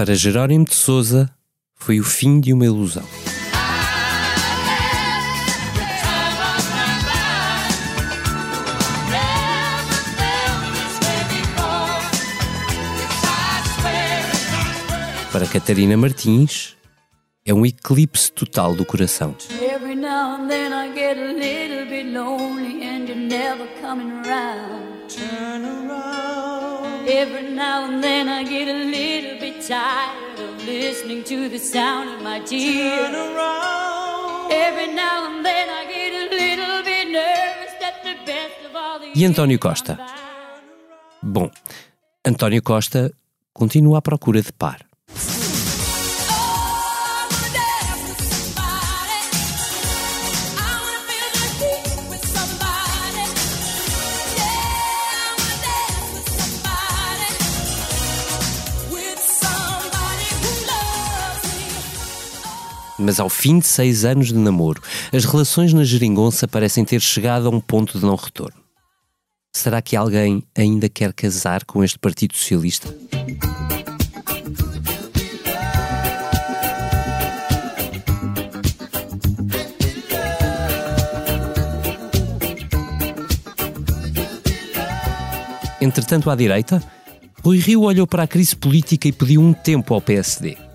Para Jerónimo de Souza, foi o fim de uma ilusão. Para Catarina Martins, é um eclipse total do coração. Every now and then I get a little tired of listening to the sound of my tears. Turn around. Every now and then I get a little bit nervous that the best of all the E António Costa? Bom, António Costa continua à procura de par. Mas ao fim de seis anos de namoro, as relações na geringonça parecem ter chegado a um ponto de não retorno. Será que alguém ainda quer casar com este Partido Socialista? Entretanto, à direita, Rui Rio olhou para a crise política e pediu um tempo ao PSD.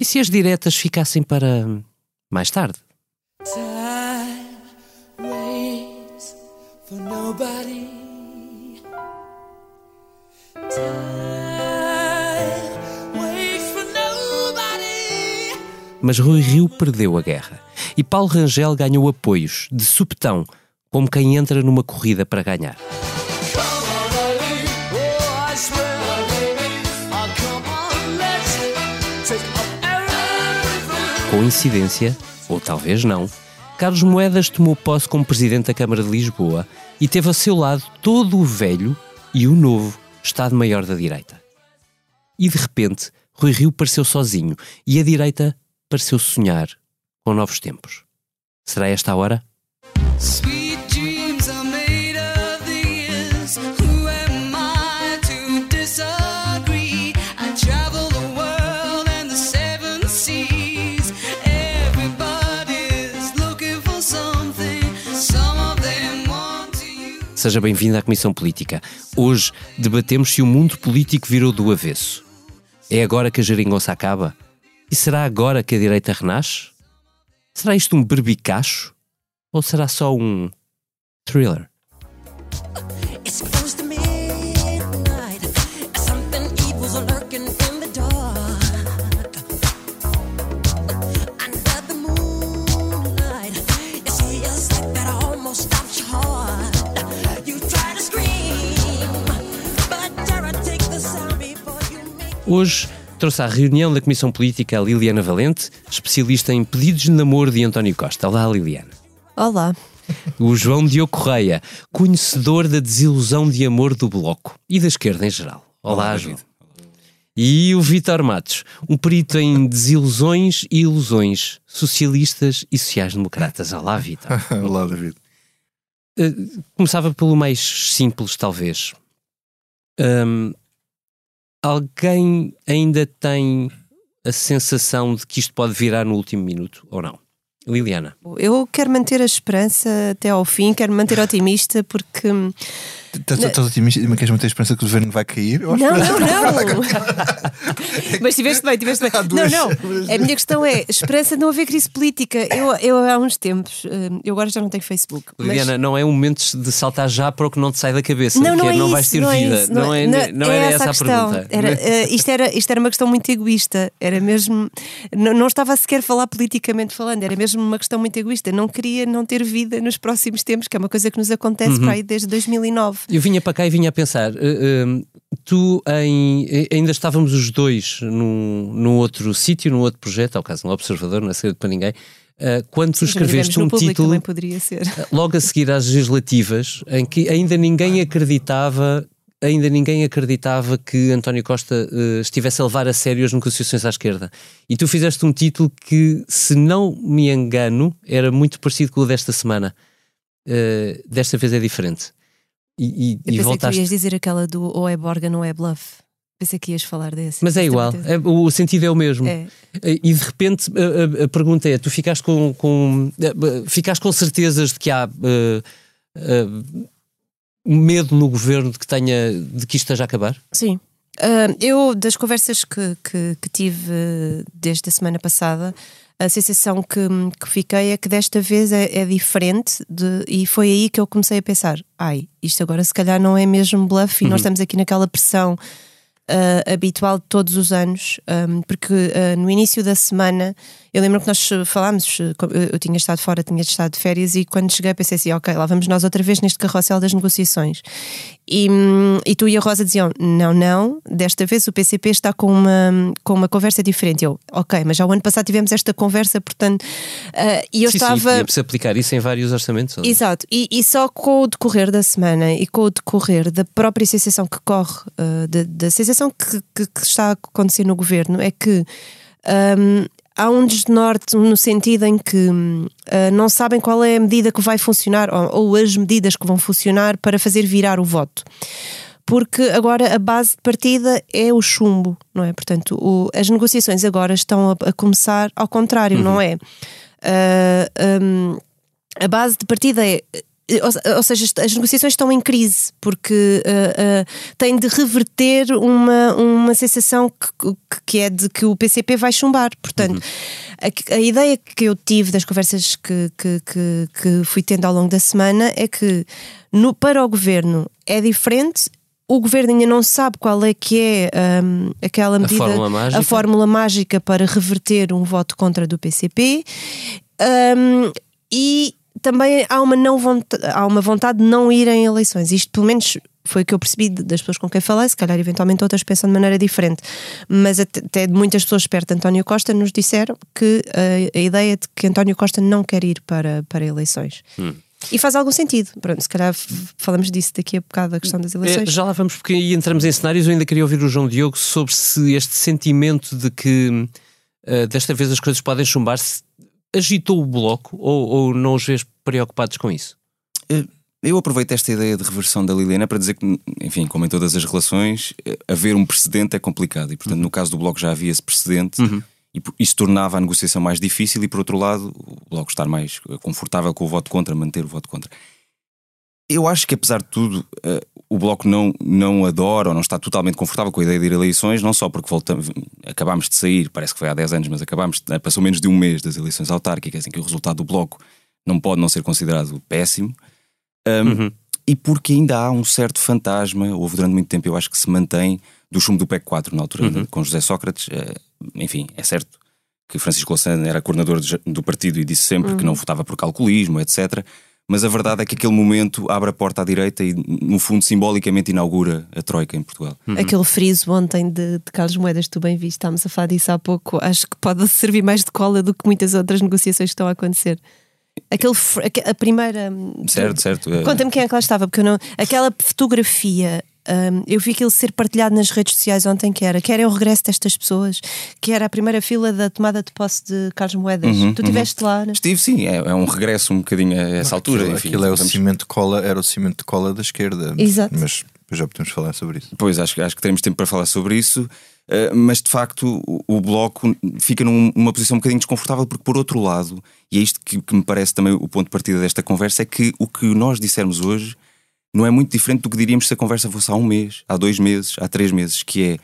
E se as diretas ficassem para mais tarde? Mas Rui Rio perdeu a guerra e Paulo Rangel ganhou apoios, de supetão, como quem entra numa corrida para ganhar. Coincidência, ou talvez não, Carlos Moedas tomou posse como presidente da Câmara de Lisboa e teve a seu lado todo o velho e o novo Estado-Maior da direita. E de repente, Rui Rio pareceu sozinho e a direita pareceu sonhar com novos tempos. Será esta a hora? Sweet Seja bem-vindo à Comissão Política. Hoje debatemos se o mundo político virou do avesso. É agora que a geringonça acaba? E será agora que a direita renasce? Será isto um berbicacho? Ou será só um thriller? Hoje trouxe à reunião da Comissão Política a Liliana Valente, especialista em pedidos de namoro de António Costa. Olá, Liliana. Olá. O João Diogo Correia, conhecedor da desilusão de amor do Bloco e da esquerda em geral. Olá, João. E o Vítor Matos, um perito em desilusões e ilusões socialistas e sociais-democratas. Olá, Vítor. Olá, David. Eh, começava pelo mais simples, talvez. Hum, alguém ainda tem a sensação de que isto pode virar no último minuto ou não? Liliana. Eu quero manter a esperança até ao fim, quero manter otimista porque. Não, Estás? Mas queres manter a esperança que o governo vai cair? Não, que- não. Mas tiveste bem, tiveste bem. Não, não. A minha questão é: esperança de não haver crise política. Eu, eu há uns tempos, hum, eu agora já não tenho Facebook. mas- Liliana, não é um momento de saltar já para o que não te sai da cabeça. Não, não que é não isso, vais ter não é vida. isso, não, é, não, era essa a, questão. pergunta. Era, eh, isto, era, isto era uma questão muito egoísta. Era mesmo. Não, não estava sequer a falar politicamente falando, era mesmo uma questão muito egoísta. Não queria não ter vida nos próximos tempos, que é uma coisa que nos acontece Uhum. para aí desde 2009. Eu vinha para cá e vinha a pensar, eh, eh, tu em, eh, ainda estávamos os dois num, num outro sítio, num outro projeto, ao caso no Observador, não é segredo para ninguém, eh, quando tu escreveste um título Também poderia ser. logo a seguir às legislativas, em que ainda ninguém acreditava, ainda ninguém acreditava que António Costa eh, estivesse a levar a sério as negociações à esquerda. E tu fizeste um título que, se não me engano, era muito parecido com o desta semana. Eh, desta vez é diferente. E, e- Eu e pensei que tu voltaste. ias dizer aquela do ou é Borga, não é bluff. Pensei que ias falar desse. Mas é igual, é- o sentido é o mesmo. É. E de repente a, a- a pergunta é: tu ficaste com, com- eh, ficaste com certezas de que há eh, eh, medo no governo de que tenha de que isto esteja a acabar? Sim. Ah, eu, das conversas que, que, que tive eh, desde a semana passada, a sensação que, que fiquei é que desta vez é, é diferente de- e foi aí que eu comecei a pensar: ai, isto agora se calhar não é mesmo bluff e nós estamos aqui naquela pressão ah, habitual de todos os anos, ahm, porque ah, no início da semana eu lembro que nós eh, falámos, eh, co- eu tinha estado fora, tinha estado de férias e quando cheguei pensei assim: ok, lá vamos nós outra vez neste carrossel das negociações. E, hum, e tu e a Rosa diziam: não, não, desta vez o PCP está com uma, com uma conversa diferente. Eu, ok, mas já o ano passado tivemos esta conversa, portanto, ah, e eu sim, estava. sim, aplicar isso em vários orçamentos. não? Exato, e, e só com o decorrer da semana e com o decorrer da própria sensação que corre, uh, da, da sensação que, que- que está a acontecer no governo, é que um, há um desnorte no sentido em que uh, não sabem qual é a medida que vai funcionar ou, ou as medidas que vão funcionar para fazer virar o voto. Porque agora a base de partida é o chumbo, não é? Portanto, o- as negociações agora estão a, a começar ao contrário, não é? Uh, um, a base de partida é. Ou, ou seja, as negociações estão em crise porque uh, uh, têm de reverter uma, uma sensação que, que- é de que o PCP vai chumbar. Portanto, a, a ideia que eu tive das conversas que, que, que, que fui tendo ao longo da semana é que no, para o governo é diferente. O governo ainda não sabe qual é que é um, aquela medida, fórmula mágica. a fórmula mágica para reverter um voto contra do PCP. Um, e também há uma, não vontade, há uma vontade de não ir em eleições. Isto, pelo menos, foi o que eu percebi das pessoas com quem falei. Se calhar, eventualmente, outras pensam de maneira diferente. Mas até, de muitas pessoas perto de António Costa nos disseram que uh, a ideia de que António Costa não quer ir para, para eleições. E faz algum sentido. Pronto, se calhar falamos disso daqui a bocado, a questão das É, eleições. já lá vamos, porque aí entramos em cenários. Eu ainda queria ouvir o João Diogo sobre se este sentimento de que eh, desta vez as coisas podem chumbar se agitou o bloco ou, ou não os vês preocupados com isso? Eu aproveito esta ideia de reversão da Liliana para dizer que, enfim, como em todas as relações, eh, haver um precedente é complicado. E, portanto, no caso do Bloco já havia esse precedente e por- isso tornava a negociação mais difícil e, por outro lado, o Bloco estar mais eh, confortável com o voto contra, manter o voto contra. Eu acho que, apesar de tudo, eh, o Bloco não, não adora ou não está totalmente confortável com a ideia de ir a eleições, não só porque voltamos, acabámos de sair, parece que foi há 10 anos, mas acabámos, de- passou menos de um mês das eleições autárquicas, em que o resultado do Bloco não pode não ser considerado péssimo. Um, E porque ainda há um certo fantasma, houve durante muito tempo, eu acho que se mantém, do chumbo do PEC 4, na altura, com José Sócrates. Eh, enfim, é certo que Francisco Louçã era coordenador de- do partido e disse sempre que não votava por calculismo, etc. Mas a verdade é que aquele momento abre a porta à direita e, no fundo, simbolicamente inaugura a Troika em Portugal. Aquele friso ontem de, de Carlos Moedas, tu bem viste, estávamos a falar disso há pouco. Acho que pode servir mais de cola do que muitas outras negociações que estão a acontecer. Aquele, a primeira. hum, Certo, certo. eh, Conta-me quem é que lá estava, porque eu não. Aquela fotografia. Hum, eu vi aquilo ser partilhado nas redes sociais ontem, que era, que era o regresso destas pessoas, que era a primeira fila da tomada de posse de Carlos Moedas. Uhum, tu estiveste lá, né? Estive, sim, é, é um regresso um bocadinho a essa altura. Aquilo, enfim, aquilo é o cimento de cola, era o cimento de cola da esquerda. Exato. Mas depois já podemos falar sobre isso. Pois, acho, que- acho que teremos tempo para falar sobre isso, eh, mas de facto o, o Bloco fica num- numa posição um bocadinho desconfortável, porque por outro lado, e é isto que, que me parece também o ponto de partida desta conversa, é que o que nós dissermos hoje não é muito diferente do que diríamos se a conversa fosse há um mês, há dois meses, há três meses, que é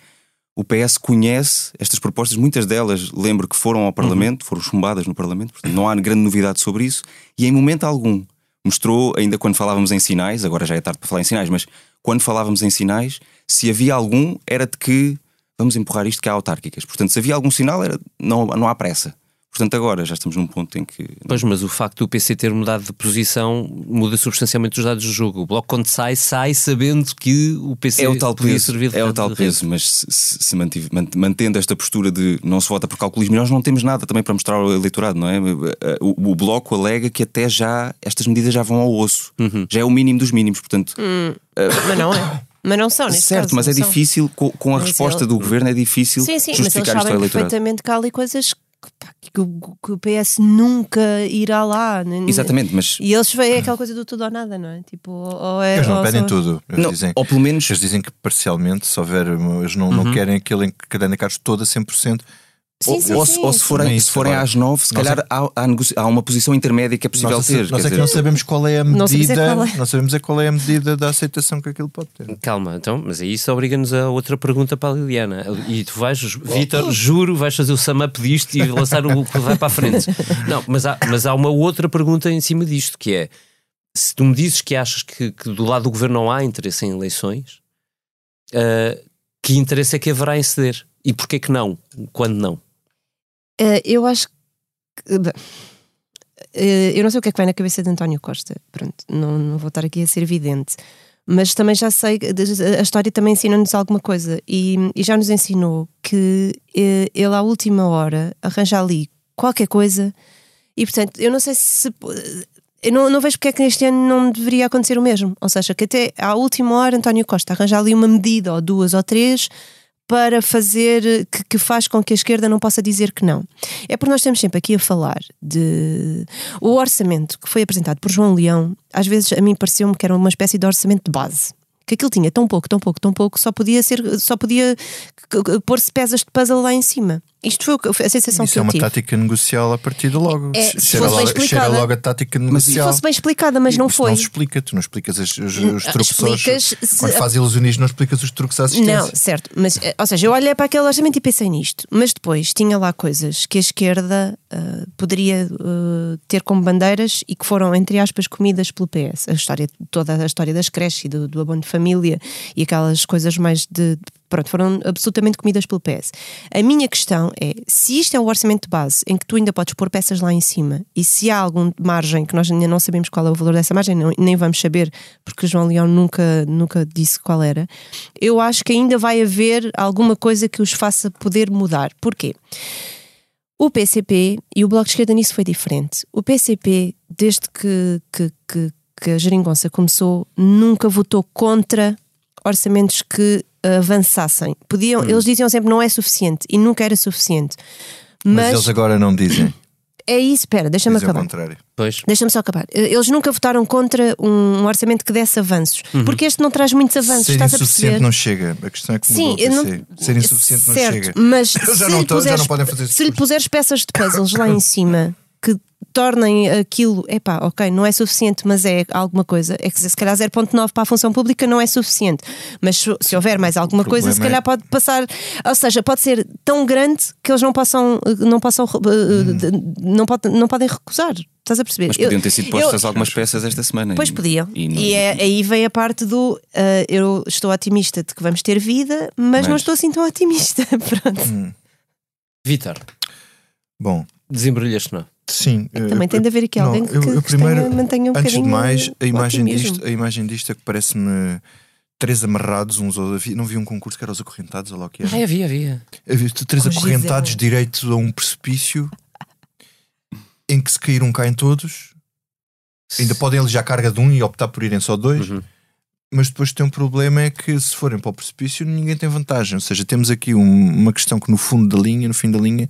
o PS conhece estas propostas, muitas delas lembro que foram ao Parlamento, foram chumbadas no Parlamento, portanto não há grande novidade sobre isso, e em momento algum mostrou, ainda quando falávamos em sinais, agora já é tarde para falar em sinais, mas quando falávamos em sinais, se havia algum, era de que vamos empurrar isto que há autárquicas. Portanto, se havia algum sinal, era não, não há pressa. Portanto, agora já estamos num ponto em que. Pois, mas o facto do PC ter mudado de posição muda substancialmente os dados do jogo. O Bloco, quando sai, sai sabendo que o PC É o tal podia peso, servir de é o tal peso, mas se, se- mantive- man- mantendo esta postura de não se vota por calculismo, nós não temos nada também para mostrar ao eleitorado, não é? O, o Bloco alega que até já estas medidas já vão ao osso, Uhum. já é o mínimo dos mínimos, portanto, Mas não é. Mas não são, neste certo, caso, mas é são. difícil, com, com a Mas resposta ele- do governo, é difícil Sim, sim, mas eles justificar isto ao sabem eleitorado. perfeitamente que há ali coisas que, pá, que que o, que o PS nunca irá lá. né? Exatamente, mas E eles veem aquela coisa do tudo ou nada, não é? Tipo, ou é. Eles não ou pedem só- tudo. Eles não, dizem, ou pelo menos eles dizem que parcialmente, se houver. Eles não, não querem aquele em que cada Carlos toda 100%. Sim, sim, ou, sim, ou se sim. forem, se forem às nove, se Nós calhar há, há negoci- há uma posição intermédia que é possível nós, ter. nós quer é que dizer, não sabemos qual é a é medida. é. Não sabemos é qual é a medida da aceitação que aquilo pode ter. Calma, então, mas aí isso obriga-nos a outra pergunta para a Liliana. E tu vais, Vitor, juro, vais fazer o sum-up disto e lançar o que vai para a frente. Não, mas há, mas há uma outra pergunta em cima disto, que é se tu me dizes que achas que, que do lado do governo não há interesse em eleições, ah, que interesse é que haverá em ceder? E porquê que não? Quando não? Eh, eu acho que. eh, eu não sei o que é que vai na cabeça de António Costa. Pronto, não, não vou estar aqui a ser evidente. Mas também já sei, a história também ensina-nos alguma coisa. E, e já nos ensinou que eh, ele, à última hora, arranja ali qualquer coisa. E portanto, eu não sei se. Eu não, não vejo porque é que este ano não deveria acontecer o mesmo. Ou seja, que até à última hora António Costa arranja ali uma medida, ou duas ou três, para fazer que, que faz com que a esquerda não possa dizer que não. É porque nós estamos sempre aqui a falar de o orçamento que foi apresentado por João Leão, às vezes a mim pareceu-me que era uma espécie de orçamento de base. Que aquilo tinha tão pouco, tão pouco, tão pouco, só podia ser, só podia pôr-se peças de puzzle lá em cima. Isto foi a sensação Isso que é eu uma tive. tática negocial a partir de logo. É, cheira, se fosse bem logo cheira explicada. logo a tática Se negocial. fosse bem explicada, mas não Isso foi. Não se explica, tu não explicas os, os, os truques aos- explicas se- Quando faz ilusionismo, não explicas os truques à assistência. Não, certo, mas eh, ou seja, eu olhei para aquele orçamento e pensei nisto, mas depois tinha lá coisas que a esquerda ah, poderia ah, ter como bandeiras e que foram, entre aspas, comidas pelo PS. A história, toda a história das creches e do, do abono de família e aquelas coisas mais de. Pronto, foram absolutamente comidas pelo PS. A minha questão é: se isto é um orçamento de base em que tu ainda podes pôr peças lá em cima e se há alguma margem, que nós ainda não sabemos qual é o valor dessa margem, não- nem vamos saber, porque o João Leão nunca, nunca disse qual era, eu acho que ainda vai haver alguma coisa que os faça poder mudar. Porquê? O PCP e o Bloco de Esquerda nisso foi diferente. O PCP, desde que, que, que, que a geringonça começou, nunca votou contra orçamentos que avançassem. Podiam, Eles diziam sempre não é suficiente e nunca era suficiente. Mas, Mas, eles agora não dizem. é isso, espera, deixa-me acabar. contrário. Pois. Deixa-me só acabar. Eles nunca votaram contra um orçamento que desse avanços, porque este não traz muitos avanços, Ser estás a insuficiente perceber? não chega. A questão é que Sim, não. Ser insuficiente não certo, chega. Mas se não lhe estão- já puseres- não podem fazer Se lhe puseres peças de puzzles lá em cima tornem aquilo, epá, ok, não é suficiente, mas é alguma coisa. É que se calhar 0.9 para a função pública não é suficiente. Mas se, se houver mais alguma coisa, se problema calhar é- pode passar, ou seja, pode ser tão grande que eles não possam, não possam, eh, não, pode, não podem recusar. Estás a perceber? Mas Eu- podiam ter sido eu- postas algumas peças esta semana. Pois E- podiam. E, E, não- é, aí vem a parte do uh, eu estou otimista de que vamos ter vida, mas, não Mas- estou assim tão otimista. Pronto. Hum. Vitor, Bom, desembrulhaste não? Sim. eh, Também tem de haver aqui não, alguém que, eu- que eu primeiro, tenha- mantenha um Antes de mais, a imagem, disto, a imagem disto é que parece-me três amarrados uns ou havia- Não vi um concurso que era os acorrentados, ou lá o que era. Ah, havia, havia. Havia três Com acorrentados Gisele. direito a um precipício em que se caíram caem todos. Ainda podem alijar a carga de um e optar por irem só dois. Uhum. Mas depois tem um problema é que se forem para o precipício ninguém tem vantagem. Ou seja, temos aqui um- uma questão que no fundo da linha, no fim da linha,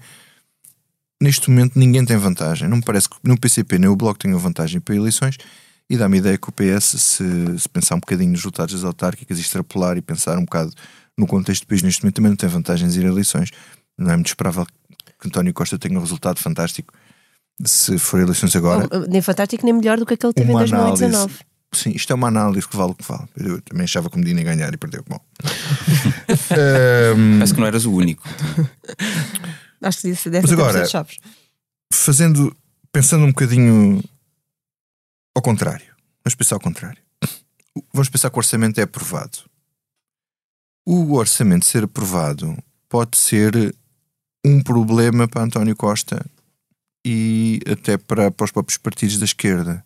neste momento ninguém tem vantagem. Não me parece que nem o PCP nem o Bloco tenham vantagem para eleições e dá-me a ideia que o PS, se, se pensar um bocadinho nos resultados das autárquicas, extrapolar e pensar um bocado no contexto do país neste momento, também não tem vantagens em ir a eleições. Não é muito esperável que António Costa tenha um resultado fantástico se for eleições agora. Nem fantástico, nem melhor do que aquele que teve em Uma 2019. análise. Sim, isto é uma análise que vale o que vale. Eu também achava que o Medina ia ganhar e perdeu. Bom. Ahm, Parece que não eras o único. Acho que disse dessa Mas agora- chaves. fazendo, pensando um bocadinho ao contrário. Vamos pensar ao contrário. Vamos pensar que o orçamento é aprovado. O orçamento ser aprovado pode ser um problema para António Costa e até para, para os próprios partidos da esquerda.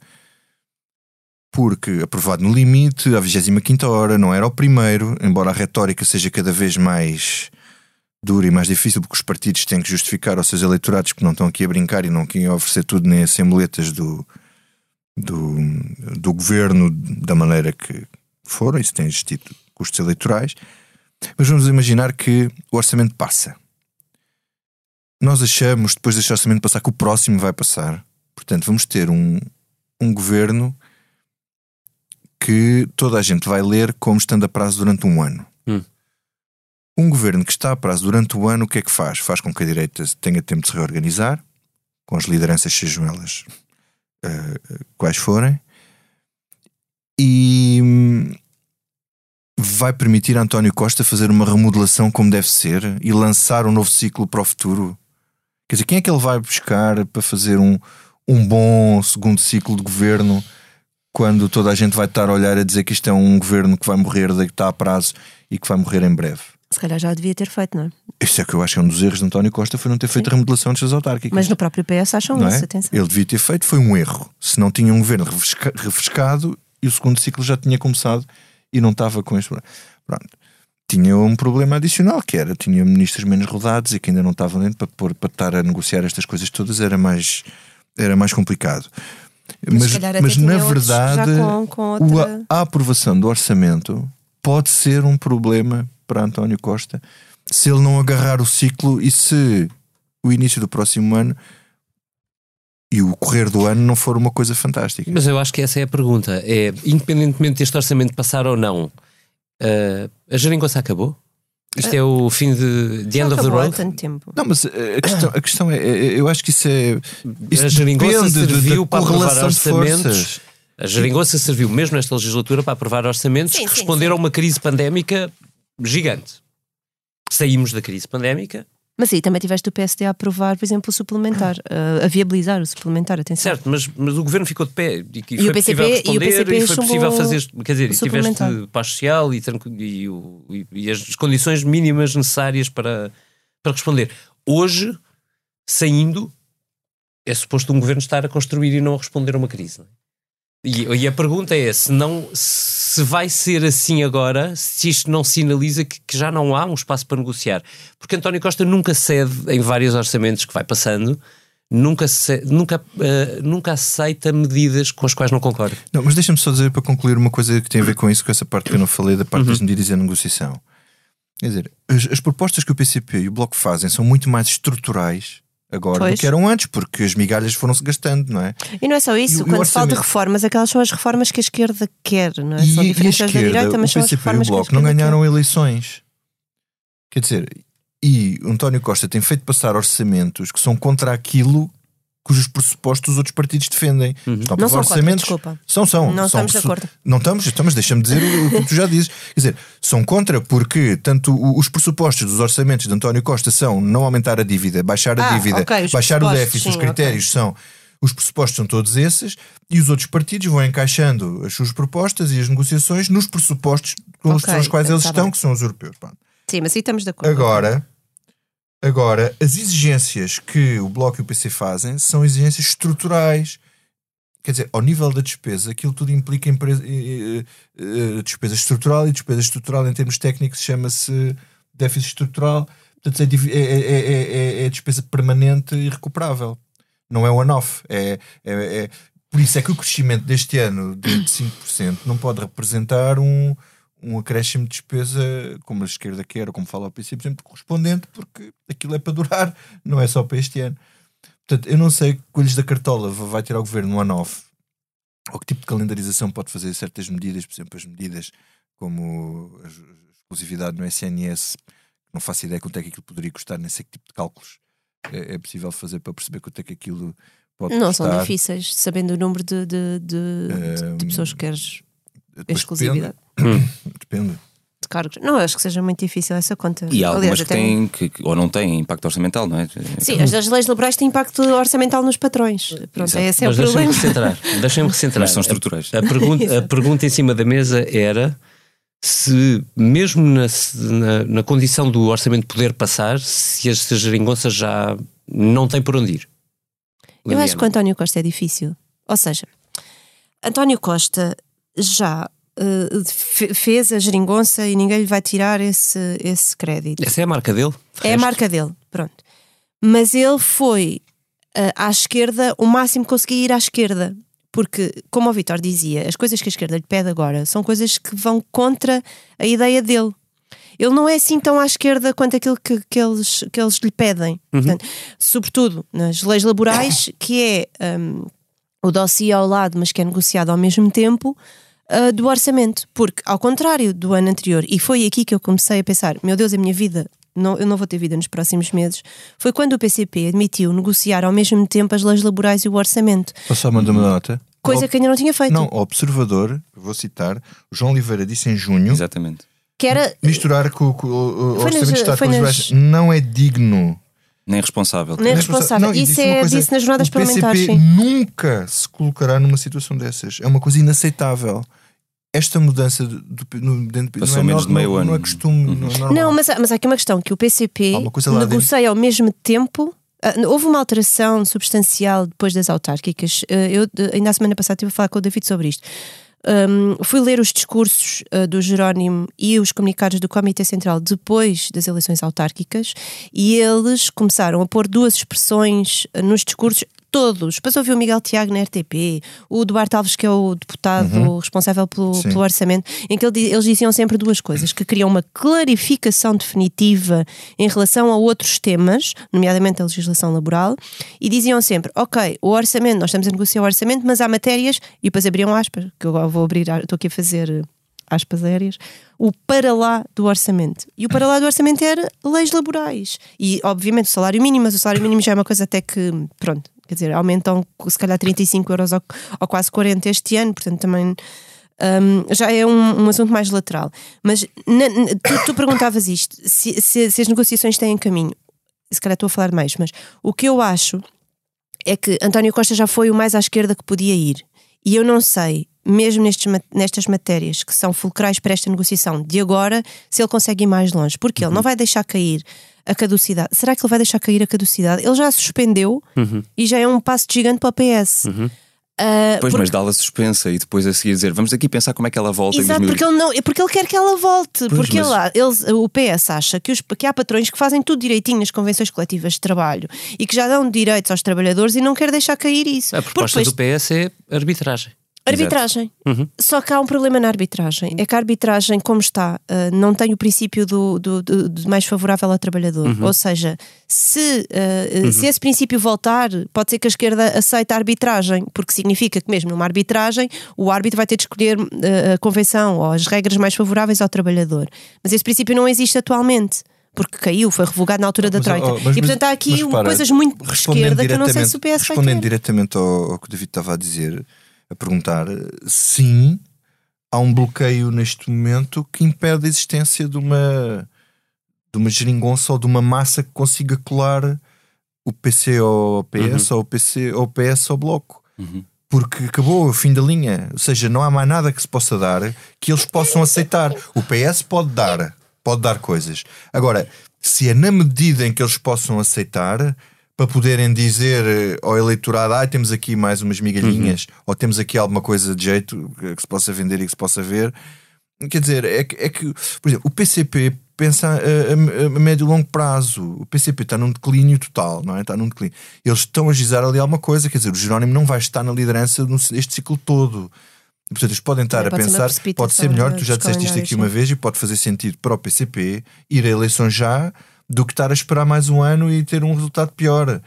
Porque aprovado no limite, à 25 hora, não era o primeiro, embora a retórica seja cada vez mais dura e mais difícil, porque os partidos têm que justificar aos seus eleitorados que não estão aqui a brincar e não a oferecer tudo nem a ser muletas do, do, do governo da maneira que foram, isso tem existido custos eleitorais. Mas vamos imaginar que o orçamento passa. nós achamos, depois deste orçamento passar, que o próximo vai passar. Portanto, vamos ter um, um governo que toda a gente vai ler como estando a prazo durante um ano. Um governo que está a prazo durante o ano, o que é que faz? Faz com que a direita tenha tempo de se reorganizar, com as lideranças, sejam elas eh, quais forem, e hum, vai permitir a António Costa fazer uma remodelação como deve ser e lançar um novo ciclo para o futuro. Quer dizer, quem é que ele vai buscar para fazer um, um bom segundo ciclo de governo quando toda a gente vai estar a olhar a dizer que isto é um governo que vai morrer, que está a prazo e que vai morrer em breve? Se calhar já devia ter feito, não é? Isso é que eu acho que é um dos erros de António Costa foi não ter feito a remodelação das autárquicas. Mas no próprio PS acham não isso, é? atenção. Ele devia ter feito, foi um erro. Se não tinha um governo refresca- refrescado e o segundo ciclo já tinha começado e não estava com este. Pronto. Tinha um problema adicional que era, tinha ministros menos rodados e que ainda não estavam dentro para, pôr, para estar a negociar estas coisas todas, era mais, era mais complicado. Mas, mas tinha na verdade, com- com outra- a aprovação do orçamento pode ser um problema para António Costa se ele não agarrar o ciclo e se o início do próximo ano e o correr do ano não for uma coisa fantástica. Mas eu acho que essa é a pergunta. É, independentemente deste orçamento passar ou não, eh, a geringonça acabou? Isto é o fim de the end of the acabou há road? tanto tempo. Não, mas eh, a questão, a questão é, é- eu acho que isso é. Isso A geringonça serviu da para aprovar orçamentos. forças. A geringonça serviu mesmo nesta legislatura para aprovar orçamentos Sim, que sim, responderam sim. a uma crise pandémica gigante. Saímos da crise pandémica, Mas aí também tiveste o PSD a aprovar, por exemplo, o suplementar, a, a viabilizar o suplementar, atenção. certo, mas, mas o governo ficou de pé e, que E foi o PCP possível e o responder PCP e foi possível fazer, quer dizer, e tiveste paz social e, e, e- e as condições mínimas necessárias para, para responder. Hoje, saindo, é suposto um governo estar a construir e não a responder a uma crise. não é? E, e a pergunta é: se, não, se vai ser assim agora, se isto não sinaliza que, que já não há um espaço para negociar. Porque António Costa nunca cede em vários orçamentos que vai passando, nunca, nunca, eh, nunca aceita medidas com as quais não concorda. Não, mas deixa-me só dizer para concluir uma coisa que tem a ver com isso, com essa parte que eu não falei, da parte Uhum. das medidas e da negociação. Quer dizer, as, as propostas que o PCP e o Bloco fazem são muito mais estruturais agora Pois. do que eram antes, porque as migalhas foram-se gastando, não é? E não é só isso, e quando se fala de reformas, aquelas são as reformas que a esquerda quer, não é? E, são diferentes da esquerda, direita, mas o são as PCP e o reformas Bloco não ganharam eleições. Quer dizer, e o António Costa tem feito passar orçamentos que são contra aquilo cujos pressupostos os outros partidos defendem. Estão a Não são contra, orçamentos. desculpa. São, são. Não são estamos de acordo. Não estamos, então, mas deixa-me dizer o que tu já dizes. Quer dizer, são contra porque tanto os pressupostos dos orçamentos de António Costa são não aumentar a dívida, baixar a Ah, dívida, ok, os baixar o déficit, os sim, critérios são. Os pressupostos são todos esses e os outros partidos vão encaixando as suas propostas e as negociações nos pressupostos com os, Ok, com os quais eles tá estão, bem. que são os europeus. Pronto. Sim, mas aí estamos de acordo. Agora, agora, as exigências que o Bloco e o PC fazem são exigências estruturais. Quer dizer, ao nível da despesa, aquilo tudo implica eh, eh, despesa estrutural e despesa estrutural em termos técnicos chama-se déficit estrutural. Portanto, é, é, é, é- é- é despesa permanente e recuperável. Não é one-off. É, é- é- Por isso é que o crescimento deste ano de 5% não pode representar um, um acréscimo de despesa como a esquerda quer ou como fala o PC, por exemplo, correspondente, porque aquilo é para durar, não é só para este ano. Portanto, eu não sei que coelhos da cartola vai tirar o governo no one-off ou que tipo de calendarização pode fazer certas medidas, por exemplo, as medidas como a ex- exclusividade no SNS, não faço ideia quanto é que aquilo poderia custar, nem sei que tipo de cálculos é, é possível fazer para perceber quanto é que aquilo pode Não custar. são difíceis, sabendo o número de, de, de- de pessoas que queres exclusividade Depende. depende. de cargos. Não acho que seja muito difícil essa conta. E há algumas Aliás, que têm, que, ou não têm impacto orçamental, não é? Sim, as das leis liberais têm impacto orçamental nos patrões. Pronto, Exato. esse é o Mas deixem-me problema. recentrar. Deixem-me recentrar. Mas são estruturais. A, a pergunta, a pergunta em cima da mesa era se, mesmo na, na, na condição do orçamento poder passar, se as, se as geringonças já não têm por onde ir. Eu acho que o António Costa é difícil. Ou seja, António Costa já fe- fez a geringonça e ninguém lhe vai tirar esse, esse crédito. Essa é a marca dele. de É a marca dele, pronto. Mas ele foi eh, à esquerda o máximo que conseguia ir à esquerda. Porque, como o Vitor dizia, as coisas que a esquerda lhe pede agora são coisas que vão contra a ideia dele. ele não é assim tão à esquerda quanto aquilo que, que, eles, que eles lhe pedem. Portanto, sobretudo nas leis laborais, que é um, o dossiê ao lado, mas que é negociado ao mesmo tempo. Uh, do orçamento, porque ao contrário do ano anterior, e foi aqui que eu comecei a pensar: meu Deus, a minha vida, não, eu não vou ter vida nos próximos meses. Foi quando o PCP admitiu negociar ao mesmo tempo as leis laborais e o orçamento, Posso só mandar uma nota? coisa O- que ainda não tinha feito. Não, o observador, vou citar, o João Oliveira disse em junho, Exatamente. Que era misturar com, com o- o Foi orçamento nas- de Estado foi com os nas- liberais não é digno. Nem responsável. Nem responsável. Não, Isso é- coisa, disse nas jornadas o PCP parlamentares, sim. nunca se colocará numa situação dessas. É uma coisa inaceitável. Esta mudança do, do- dentro, Passou não é, menos de meio não, ano. Não é costume. Uhum. Não, é. Não, mas, há- mas há aqui uma questão: que o PCP negocia ao mesmo tempo. ah, houve uma alteração substancial depois das autárquicas. Ah, eu, ainda a semana passada, estive a falar com o David sobre isto. Um, fui ler os discursos ah, do Jerónimo e os comunicados do Comitê Central depois das eleições autárquicas e eles começaram a pôr duas expressões nos discursos. Todos. Depois ouvi o Miguel Tiago na RTP, o Duarte Alves, que é o deputado responsável pelo, pelo orçamento, em que ele eles diziam sempre duas coisas: que queriam uma clarificação definitiva em relação a outros temas, nomeadamente a legislação laboral, e diziam sempre: ok, o orçamento, nós estamos a negociar o orçamento, mas há matérias, e depois abriam aspas, que eu vou abrir, estou aqui a fazer eh, aspas aéreas, o para lá do orçamento. E o para lá do orçamento era leis laborais. E, obviamente, o salário mínimo, mas o salário mínimo já é uma coisa até que, pronto, quer dizer, aumentam se calhar 35 euros ou, ou quase 40 este ano, portanto também um, já é um, um assunto mais lateral. Mas na- na- tu, tu perguntavas isto, se, se- se as negociações têm caminho. Se calhar estou a falar mais, mas o que eu acho é que António Costa já foi o mais à esquerda que podia ir. E eu não sei, mesmo nestes, nestas matérias que são fulcrais para esta negociação de agora, se ele consegue ir mais longe. Porque ele não vai deixar cair a caducidade. Será que ele vai deixar cair a caducidade? Ele já a suspendeu e já é um passo gigante para o PS. Ah, Pois, porque- mas dá-la suspensa e depois a seguir dizer vamos aqui pensar como é que ela volta Exato, em 2000. porque ele, não, é porque ele quer que ela volte. porque mas- ele, eles, o PS acha que, os- que há patrões que fazem tudo direitinho nas convenções coletivas de trabalho e que já dão direitos aos trabalhadores e não quer deixar cair isso. A proposta Porque do PS é arbitragem. Arbitragem. Uhum. Só que há um problema na arbitragem. É que a arbitragem, como está, ah, não tem o princípio do, do- do- do mais favorável ao trabalhador. Uhum. Ou seja, se, ah, se esse princípio voltar, pode ser que a esquerda aceite a arbitragem, porque significa que, mesmo numa arbitragem, o árbitro vai ter de escolher ah, a convenção ou as regras mais favoráveis ao trabalhador. Mas esse princípio não existe atualmente. Porque caiu, foi revogado na altura da Mas, Troika. oh, mas- e portanto há mas aqui um- repara, coisas muito de esquerda que eu não sei se o PS vai Respondendo diretamente ao, ao que o David estava a dizer, a perguntar, sim, há um bloqueio neste momento que impede a existência de uma, de uma geringonça ou de uma massa que consiga colar o PC ao PS ou o PC ou o PS ao Bloco. Porque acabou o fim da linha, ou seja, não há mais nada que se possa dar que eles possam aceitar. O PS pode dar, pode dar coisas. Agora, se é na medida em que eles possam aceitar, para poderem dizer eh, ao eleitorado: ah, temos aqui mais umas migalhinhas, ou temos aqui alguma coisa de jeito que se possa vender e que se possa ver. Quer dizer, é que, é que por exemplo, o PCP pensa a, a- a médio e longo prazo. O PCP está num declínio total, não é? Está num declínio. Eles estão a gizar ali alguma coisa, quer dizer, o Jerónimo não vai estar na liderança neste ciclo todo. E, portanto, eles podem estar Também a pensar, pode ser melhor, tu já dos disseste isto aqui calendários, uma sim. vez, e pode fazer sentido para o PCP ir a eleições já do que estar a esperar mais um ano e ter um resultado pior.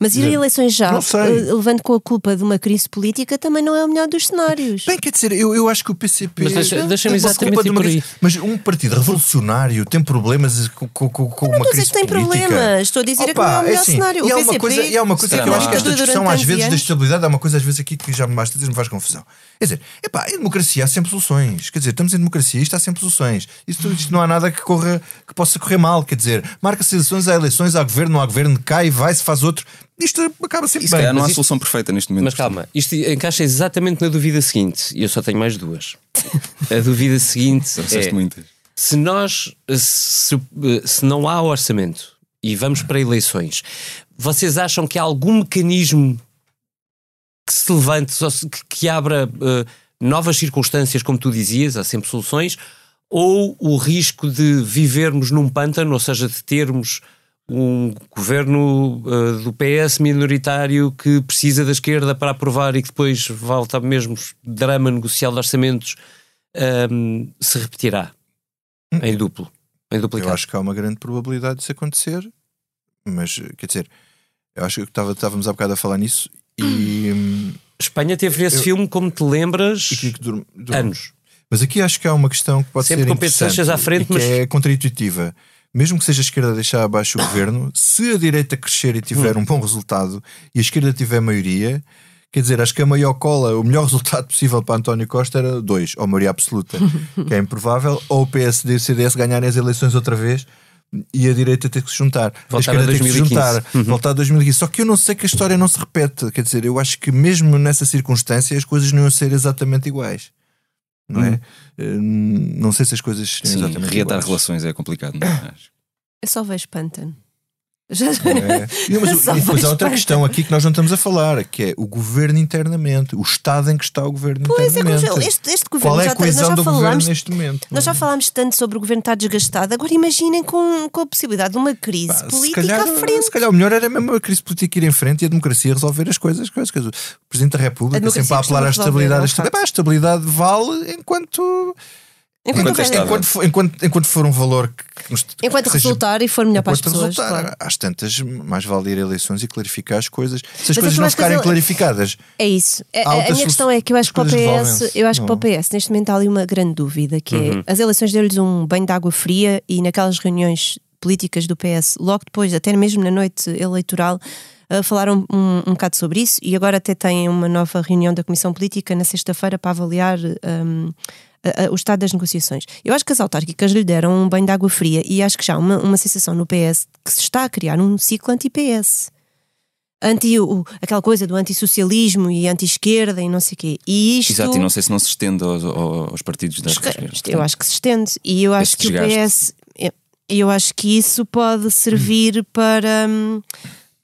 Mas ir a eleições já, não eh, levando com a culpa de uma crise política, também não é o melhor dos cenários. Bem, quer dizer, eu, eu acho que o PCP. Mas deixa- deixa-me Por exatamente culpa de uma crise- Mas um partido revolucionário tem problemas com, com, com, uma Estou a dizer crise que tem política. problemas, estou a dizer que Opa, não é o melhor assim, cenário. E O há uma PCP coisa, e há uma coisa que eu acho que esta durante discussão às vezes da estabilidade há uma coisa às vezes aqui que já me basta dizer me faz confusão. Quer dizer, epá, em democracia há sempre soluções. Quer dizer, estamos em democracia, isto há sempre soluções. Isto, isto não há nada que corra que possa correr mal. Quer dizer, marca-se eleições, há eleições, há governo, não há governo, cai, vai-se, faz outro. Isto acaba sempre se bem. calhar não há isto- solução perfeita neste momento. Mas calma, isto encaixa exatamente na dúvida seguinte, e eu só tenho mais duas. A dúvida seguinte é: muitas. se nós se, se não há orçamento e vamos para eleições, vocês acham que há algum mecanismo que se levante, que, que abra eh, novas circunstâncias, como tu dizias, há sempre soluções, ou o risco de vivermos num pântano, ou seja, de termos um governo eh, do PS minoritário que precisa da esquerda para aprovar e que depois volta ao mesmo drama negocial de orçamentos, ehm, se repetirá em duplo. Em Eu duplicado. acho que há uma grande probabilidade disso acontecer, mas quer dizer, eu acho que estávamos há bocado a falar nisso e. hum, Espanha teve esse Eu- filme, como te lembras, anos. Mas aqui acho que há uma questão que pode Sempre ser interessante à frente, e que mas- é contraintuitiva. Mesmo que seja a esquerda a deixar abaixo o governo, se a direita crescer e tiver Hum. um bom resultado e a esquerda tiver maioria, quer dizer, acho que a maior cola, o melhor resultado possível para António Costa era dois, ou maioria absoluta, que é improvável, ou o PSD e o CDS ganharem as eleições outra vez e a direita ter que se juntar. Voltar a esquerda a ter que se 2015. juntar, Uhum. voltar a 2015. Só que eu não sei que a história não se repete. Quer dizer, eu acho que mesmo nessa circunstância as coisas não iam ser exatamente iguais. Não é? Eh, Não sei se as coisas Sim, exatamente reatar iguais. relações é complicado. Não é? Eu só vejo pântano. Já... É. E, mas, e depois há outra questão aqui que nós não estamos a falar, que é o governo internamente, o estado em que está o governo Pois é, internamente. como este, este governo Qual é a coesão já do governo falámos neste momento? Nós já falámos tanto sobre o governo estar desgastado, agora imaginem com, com a possibilidade de uma crise se política calhar, à frente. se calhar o melhor era mesmo a crise política ir em frente e a democracia resolver as coisas. coisas, coisas. O Presidente da República A sempre a apelar à estabilidade. A é um estabilidade, a estabilidade vale enquanto. Enquanto, Enquanto é. Enquanto, for- enquanto, enquanto for um valor que, nos- que enquanto seja- resultar e for melhor para as enquanto pessoas. resultar, claro. às tantas, mais vale ir a eleições e clarificar as coisas. Se as Mas é coisas não ficarem ele- clarificadas, É isso. A- A, a minha questão é que eu acho que para o PS, eu acho que para o. PS neste momento há ali uma grande dúvida, que Uhum. é as eleições deu-lhes um banho de água fria e naquelas reuniões políticas do PS, logo depois, até mesmo na noite eleitoral, ah, falaram um, um bocado sobre isso e agora até têm uma nova reunião da Comissão Política na sexta-feira para avaliar hum, a- a- o estado das negociações. Eu acho que as autárquicas lhe deram um banho de água fria e acho que já há uma, uma sensação no PS que se está a criar um ciclo anti-PS anti o, aquela coisa do antissocialismo e anti-esquerda e não sei o quê. E isto Exato, e não sei se não se estende aos, aos- partidos da Esque- esquerda. eu acho que se estende e eu acho que o. PS eu- eu acho que isso pode servir para hum,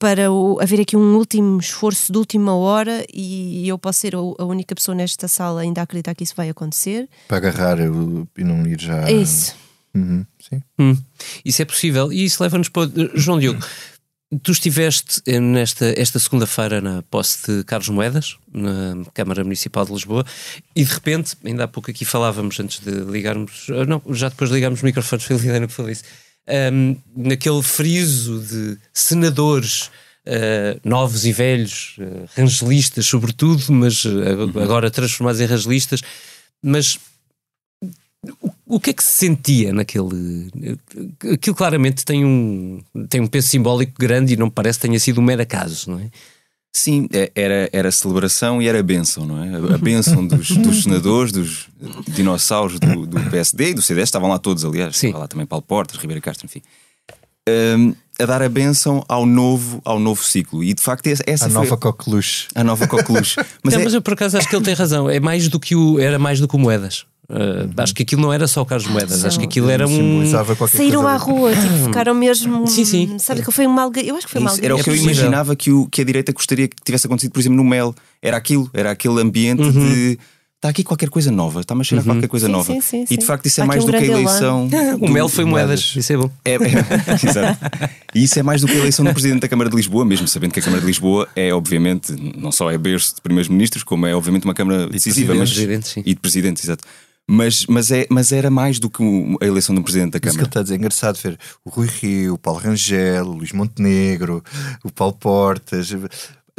para o- haver aqui um último esforço de última hora e eu posso ser a, única pessoa nesta sala ainda a acreditar que isso vai acontecer. para agarrar o- e não ir já. É isso. Uhum, sim. Hum, isso é possível e isso leva-nos para. João Diogo, tu estiveste eh, nesta esta segunda-feira na posse de Carlos Moedas, na Câmara Municipal de Lisboa, e de repente, ainda há pouco aqui falávamos antes de ligarmos, ah, não, já depois de ligarmos os microfones, foi a Liliana que falou isso, ahm, naquele friso de senadores. ah, novos e velhos, ah, rangelistas sobretudo, mas ah, agora transformados em rangelistas, mas o, o que é que se sentia naquele. Aquilo claramente tem um, tem um peso simbólico grande e não me parece que tenha sido um mero acaso, não é? Sim, é- era, era celebração e era bênção, não é? A- bênção dos, dos senadores, dos dinossauros do, do PSD e do CDS, estavam lá todos, aliás. Sim. Estava lá também Paulo Portas, Ribeiro Castro, enfim. Hum, a dar a bênção ao novo, ao novo ciclo. E de facto, essa essa A foi nova coqueluche. a nova coqueluche. Mas, Mas, é, mas eu por acaso acho que ele tem razão. É mais do que o, era mais do que o Moedas. Uh, Acho que aquilo não era só o Carlos Moedas, acho que aquilo era um. Saíram coisa à rua, tipo, ficaram mesmo. Sim, sim. Sabe que foi uma alga... Eu acho que foi uma isso era o É que eu imaginava que, o, que a direita gostaria que tivesse acontecido, por exemplo, no Mel. Era aquilo, era aquele ambiente Uhum. de. Está aqui qualquer coisa nova, está-me a cheirar qualquer coisa Sim, nova. sim, sim, E de facto isso é Há aqui mais um do que a eleição. O Mel foi Moedas, isso é bom. É, é, exato. E isso é mais do que a eleição do Presidente da Câmara de Lisboa, mesmo sabendo que a Câmara de Lisboa é, obviamente, não só é berço de primeiros ministros, como é, obviamente, uma Câmara decisiva. presidentes. Mas, Presidentes, sim. e de presidentes, exato. Mas, mas, é, mas era mais do que a eleição do Presidente da Isso que ele Câmara. está a dizer, é engraçado ver o Rui Rio, o Paulo Rangel, o Luís Montenegro, o Paulo Portas,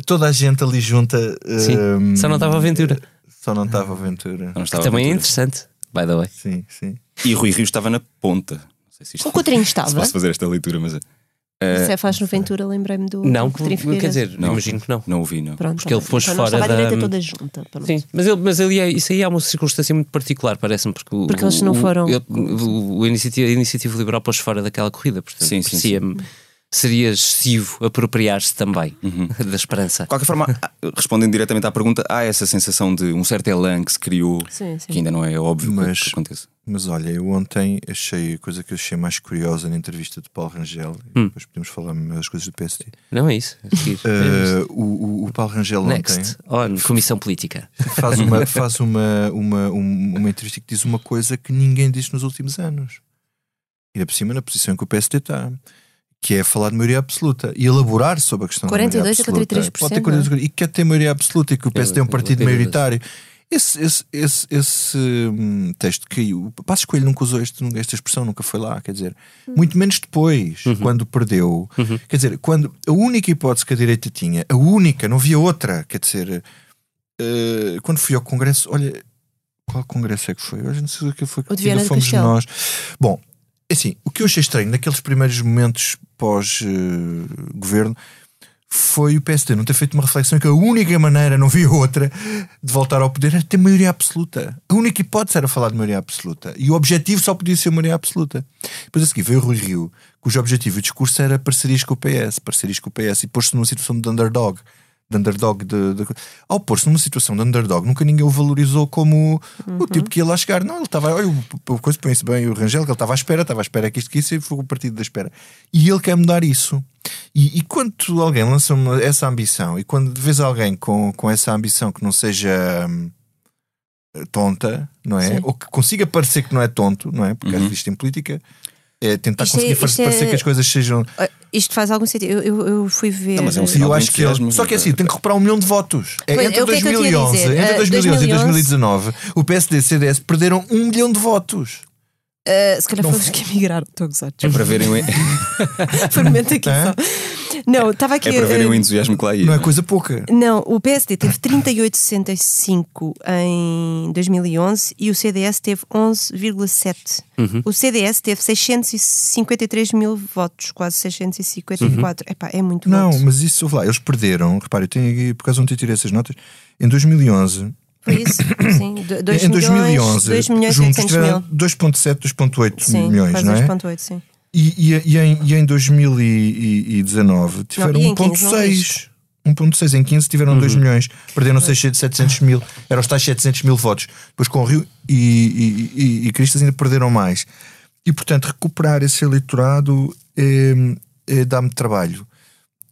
toda a gente ali junta. Sim. hum, Só não estava a aventura. Só não estava a aventura. Não estava Também é aventura. interessante, by the way. Sim, sim. E Rui Rio estava na ponta. Não sei se isto O Coutrinho se estava. posso fazer esta leitura, mas. É- Se é faz no Ventura, lembrei-me do. Não, do quer dizer, Não, imagino que não. Não ouvi, não. Pronto, porque ele tá bem. fosse Então fora da- direita toda junta. pronto. Sim, mas, ele, mas ele é, isso aí é uma circunstância muito particular, parece-me, porque, o- Porque eles não o- foram- ele- o, o iniciativa, a iniciativa liberal pôs fora daquela corrida, portanto, Sim, sim, parecia-me- seria excessivo apropriar-se também Uhum. da esperança. De qualquer forma, há- respondendo diretamente à pergunta, há essa sensação de um certo elan que se criou, Sim, sim. que ainda não é óbvio que- Mas- que aconteça. Mas olha, eu ontem achei a coisa que eu achei mais curiosa na entrevista de Paulo Rangel, e Hum. depois podemos falar das coisas do PSD. Não é isso? seguir. Uh, o, o- Paulo Rangel ontem Next, on Comissão Política. faz, uma, faz uma, uma, um- uma entrevista que diz uma coisa que ninguém disse nos últimos anos. E por cima na posição em que o PSD está. Que é falar de maioria absoluta e elaborar sobre a questão 42 da maioria absoluta. 43%, Pode ter 42 e quer ter maioria absoluta e que o PSD é um partido maioritário. Esse, esse, esse, esse hum, texto caiu. Passos Coelho nunca usou este, esta expressão, nunca foi lá. Quer dizer, muito menos depois, quando perdeu. Quer dizer, quando a única hipótese que a direita tinha, a única, não havia outra. Quer dizer, eh, quando fui ao Congresso, olha, qual Congresso é que foi? Hoje não sei o que foi. O de Viana fomos Castelo. nós. Bom, assim, o que eu achei estranho naqueles primeiros momentos pós-governo foi o PSD não ter feito uma reflexão que a única maneira, não havia outra, de voltar ao poder era ter maioria absoluta. A única hipótese era falar de maioria absoluta. E o objetivo só podia ser maioria absoluta. Depois a seguir veio o Rui Rio, cujo objetivo e discurso era parcerias com o PS, parcerias com o PS e pôr-se numa situação de underdog. De underdog de, de- Ao pôr-se numa situação de underdog, nunca ninguém o valorizou como o tipo que ia lá chegar. Não, ele estava. Olha, o, coisa põe-se bem, o Rangel, que ele estava à espera, estava à espera que isto que isso e foi o partido da espera. E ele quer mudar isso. E, e quando alguém lança uma- essa ambição, e quando vês alguém com, com essa ambição que não seja hum, tonta, não é? Sim. Ou que consiga parecer que não é tonto, não é? Porque Uhum. é isto em política. É tentar Isto é- conseguir é- parecer que as coisas sejam. Isto faz algum sentido. Eu, eu, eu fui ver. Não, mas é um eu acho que entusiasmo, Só que é assim, eh, tem que recuperar um milhão de votos. É, Pois, entre é o que é que eu tinha a 2011, dizer. entre Ah, 2011 e 2011, 2019, o PSD e o CDS perderam um milhão de votos. Ah, se calhar Não foi os que emigraram. Estou a gozar. É para verem o, é Foi um momento aqui só. Não, estava aqui. para verem ah, o entusiasmo que lá ia. Não é coisa pouca. Não, o PSD teve 38,65 em 2011 e o CDS teve 11,7. Uhum. O CDS teve 653 mil votos, quase 654. Epá, é muito Não, voto. mas isso, lá, eles perderam. Repare, eu tenho aqui, por causa não te tirei essas notas, em 2011. Foi isso? Sim. 2 em 2011, 2 milhões e juntos 800 tiveram mil. 2,7, 2,8 Sim, milhões, não é? 2,8, sim. E, e, e em, e em 2019 tiveram e em 15 não 1,6. 1,6 em 15 tiveram 2 milhões, perderam 600, 700 mil, eram os tais 700 mil votos. Depois com o Rio e, e, e, e Cristas ainda perderam mais. E portanto, recuperar esse eleitorado é, é, dá-me trabalho.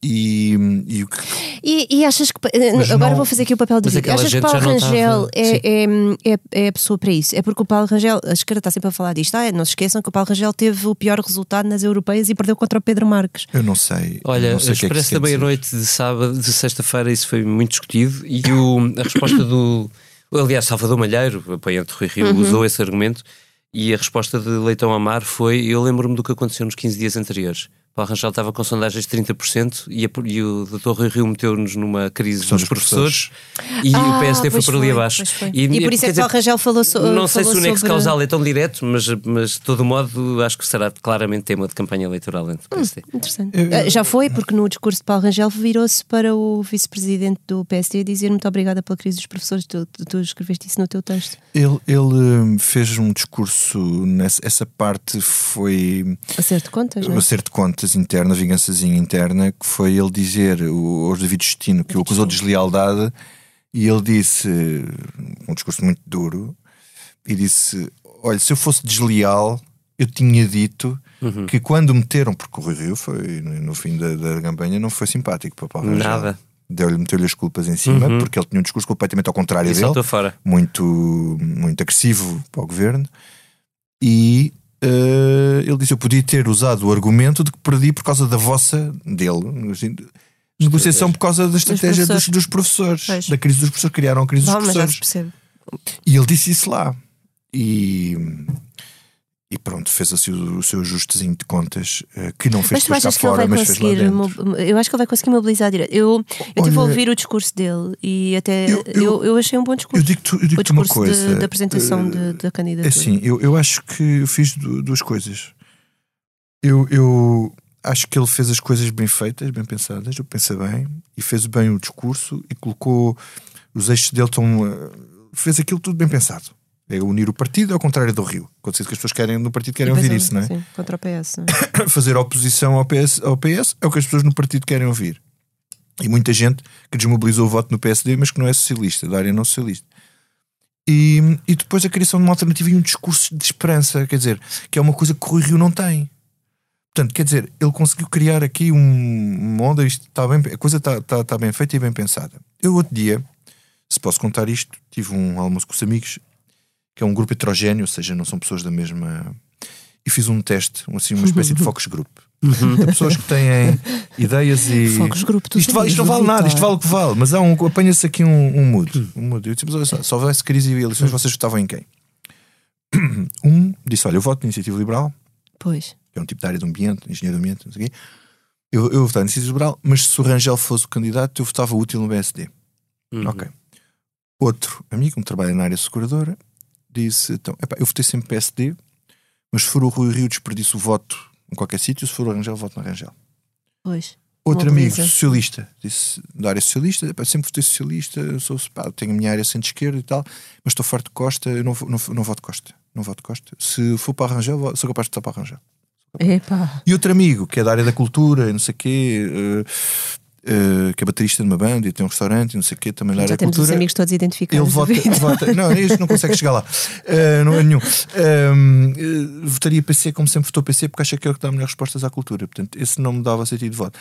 E, e o que E, e achas que. eh, Mas Agora não- vou fazer aqui o papel Mas vídeo. aquela Achas que Paulo Rangel é, é, é, é a pessoa para isso? É porque o Paulo Rangel, a esquerda está sempre a falar disto. Ah, não se esqueçam que o Paulo Rangel teve o pior resultado nas europeias e perdeu contra o Pedro Marques. eu não sei. Olha, não sei o que é que Expresso da meia-noite de sábado, de sexta-feira, isso foi muito discutido e o- a resposta do. Aliás, Salvador Malheiro, apoiante do Rui Rio, usou esse argumento e a resposta de Leitão Amar foi: Eu lembro-me do que aconteceu nos 15 dias anteriores. Paulo Rangel estava com sondagens de 30% e, a- e o Dr. Rui Rio meteu-nos numa crise dos dos professores, e Ah, o PSD foi por ali foi, abaixo. foi. E por isso é que Paulo Rangel falou so- Não sei se o nexo sobre- causal é tão direto, mas, mas de todo modo acho que será claramente tema de campanha eleitoral entre o PSD. Interessante. Ah, Já foi, porque no discurso de Paulo Rangel virou-se para o vice-presidente do PSD a dizer muito obrigada pela crise dos professores. Tu, tu, tu escreveste isso no teu texto. Ele, ele hum, fez um discurso, nessa, essa parte foi Acerto de contas, não é? acerto de contas interna, vingançazinha interna, que foi ele dizer o- aos David Justino que o acusou de deslealdade e ele disse, um discurso muito duro, e disse: Olha, se eu fosse desleal, eu tinha dito que quando meteram, porque o Rui Rio foi no fim da, da campanha, não foi simpático para o Paulo. Nada. Deu-lhe, meteu-lhe as culpas em cima, porque ele tinha um discurso completamente ao contrário E dele fora. muito, muito agressivo para o governo e eh, ele disse: Eu podia ter usado o argumento de que perdi por causa da vossa, dele, assim, negociação por causa da estratégia dos, professores. dos professores, Pois. da crise dos professores, criaram a crise dos professores. E ele disse isso lá. E, e pronto, fez assim o, o seu ajustezinho de contas, eh, que não fez Mas tu achas que ele fora, vai fez lá conseguir? Eu acho que ele vai conseguir mobilizar a direita. Eu, eu tive a ouvir o discurso dele e até eu- eu, eu- eu, achei um bom discurso. Eu digo-te eu o digo-te uma coisa. da apresentação de- da É candidatura. assim, eu, eu acho que eu fiz du- duas coisas. Eu, eu acho que ele fez as coisas bem feitas, bem pensadas, eu pensei bem, e fez bem o discurso e colocou os eixos dele tão. eh, fez aquilo tudo bem pensado. É unir o partido ao contrário do Rio. Diz que as pessoas querem no partido querem ouvir depois, isso, não é? Sim, contra o PS. é? Fazer oposição ao PS, ao PS é o que as pessoas no partido querem ouvir. E muita gente que desmobilizou o voto no PSD, mas que não é socialista, da área não socialista. E, e depois a criação de uma alternativa e um discurso de esperança, quer dizer, que é uma coisa que o Rio não tem. Portanto, quer dizer, ele conseguiu criar aqui um uma onda, isto está bem, a coisa está, está, está bem feita e bem pensada. Eu, outro dia, se posso contar isto, tive um almoço com os amigos, que é um grupo heterogéneo, ou seja, não são pessoas da mesma. E fiz um teste, assim, uma espécie de focus group. de pessoas que têm ideias e. Focos grupo, tu isto, vale- isto não vale nada, isto vale o que vale, mas há um, apanha-se aqui um, um mood. Um mood. Eu disse, mas olha só, se houvesse crise e eleições, vocês votavam em quem? Um disse: Olha, eu voto na Iniciativa Liberal, Pois. que é um tipo de área do ambiente, engenheiro do ambiente, não sei o quê. Eu, eu votava na Iniciativa Liberal, mas se o Rangel fosse o candidato, eu votava útil no BSD. Uhum. Ok. Outro amigo, que trabalha na área seguradora, disse: então, epá, eu votei sempre PSD, mas se for o Rui Rio, desperdiço o voto em qualquer sítio, se for o Rangel, voto na Rangel. Pois. Outro amigo, socialista, disse da área socialista, epá, sempre votei socialista, sou, pá, tenho a minha área centro-esquerda e tal, mas estou farto de Costa, eu não, não, não voto Costa. Não voto Costa. Se for para Rangel, sou capaz de votar para Rangel. Epá. E outro amigo, que é da área da cultura, não sei o quê, eh, eh, que é baterista de uma banda e tem um restaurante e não sei o quê, também área da temos os amigos todos identificados. Ele vota, vota- Não, este não consegue chegar lá. Uh, não é nenhum. Um, uh, votaria PC como sempre votou PC porque acha que é o que dá melhores respostas à cultura. Portanto, esse não me dava sentido de voto.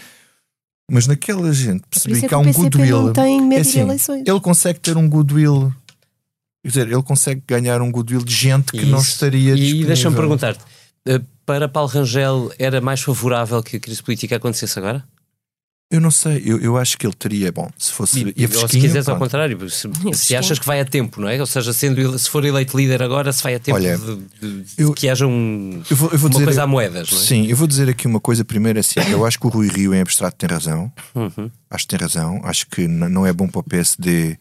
Mas naquela gente percebi é que há um goodwill. não tem medo É de assim, eleições. Ele consegue ter um goodwill. Quer dizer, ele consegue ganhar um goodwill de gente que não Isso. estaria E deixa-me perguntar-te: para Paulo Rangel era mais favorável que a crise política acontecesse agora? Eu não sei, eu, eu acho que ele teria, bom, se fosse. E- ia ou se quiseres ao contrário, se, se achas que vai a tempo, não é? Ou seja, sendo, ele- se for eleito líder agora, se vai a tempo Olha, de, de- de eu- que haja um, Eu vou, eu vou uma dizer, coisa a moedas, não é? Sim, eu vou dizer aqui uma coisa primeiro assim. Eu acho que o Rui Rio em abstrato tem razão. Uhum. Acho que tem razão. Acho que não é bom para o PSD,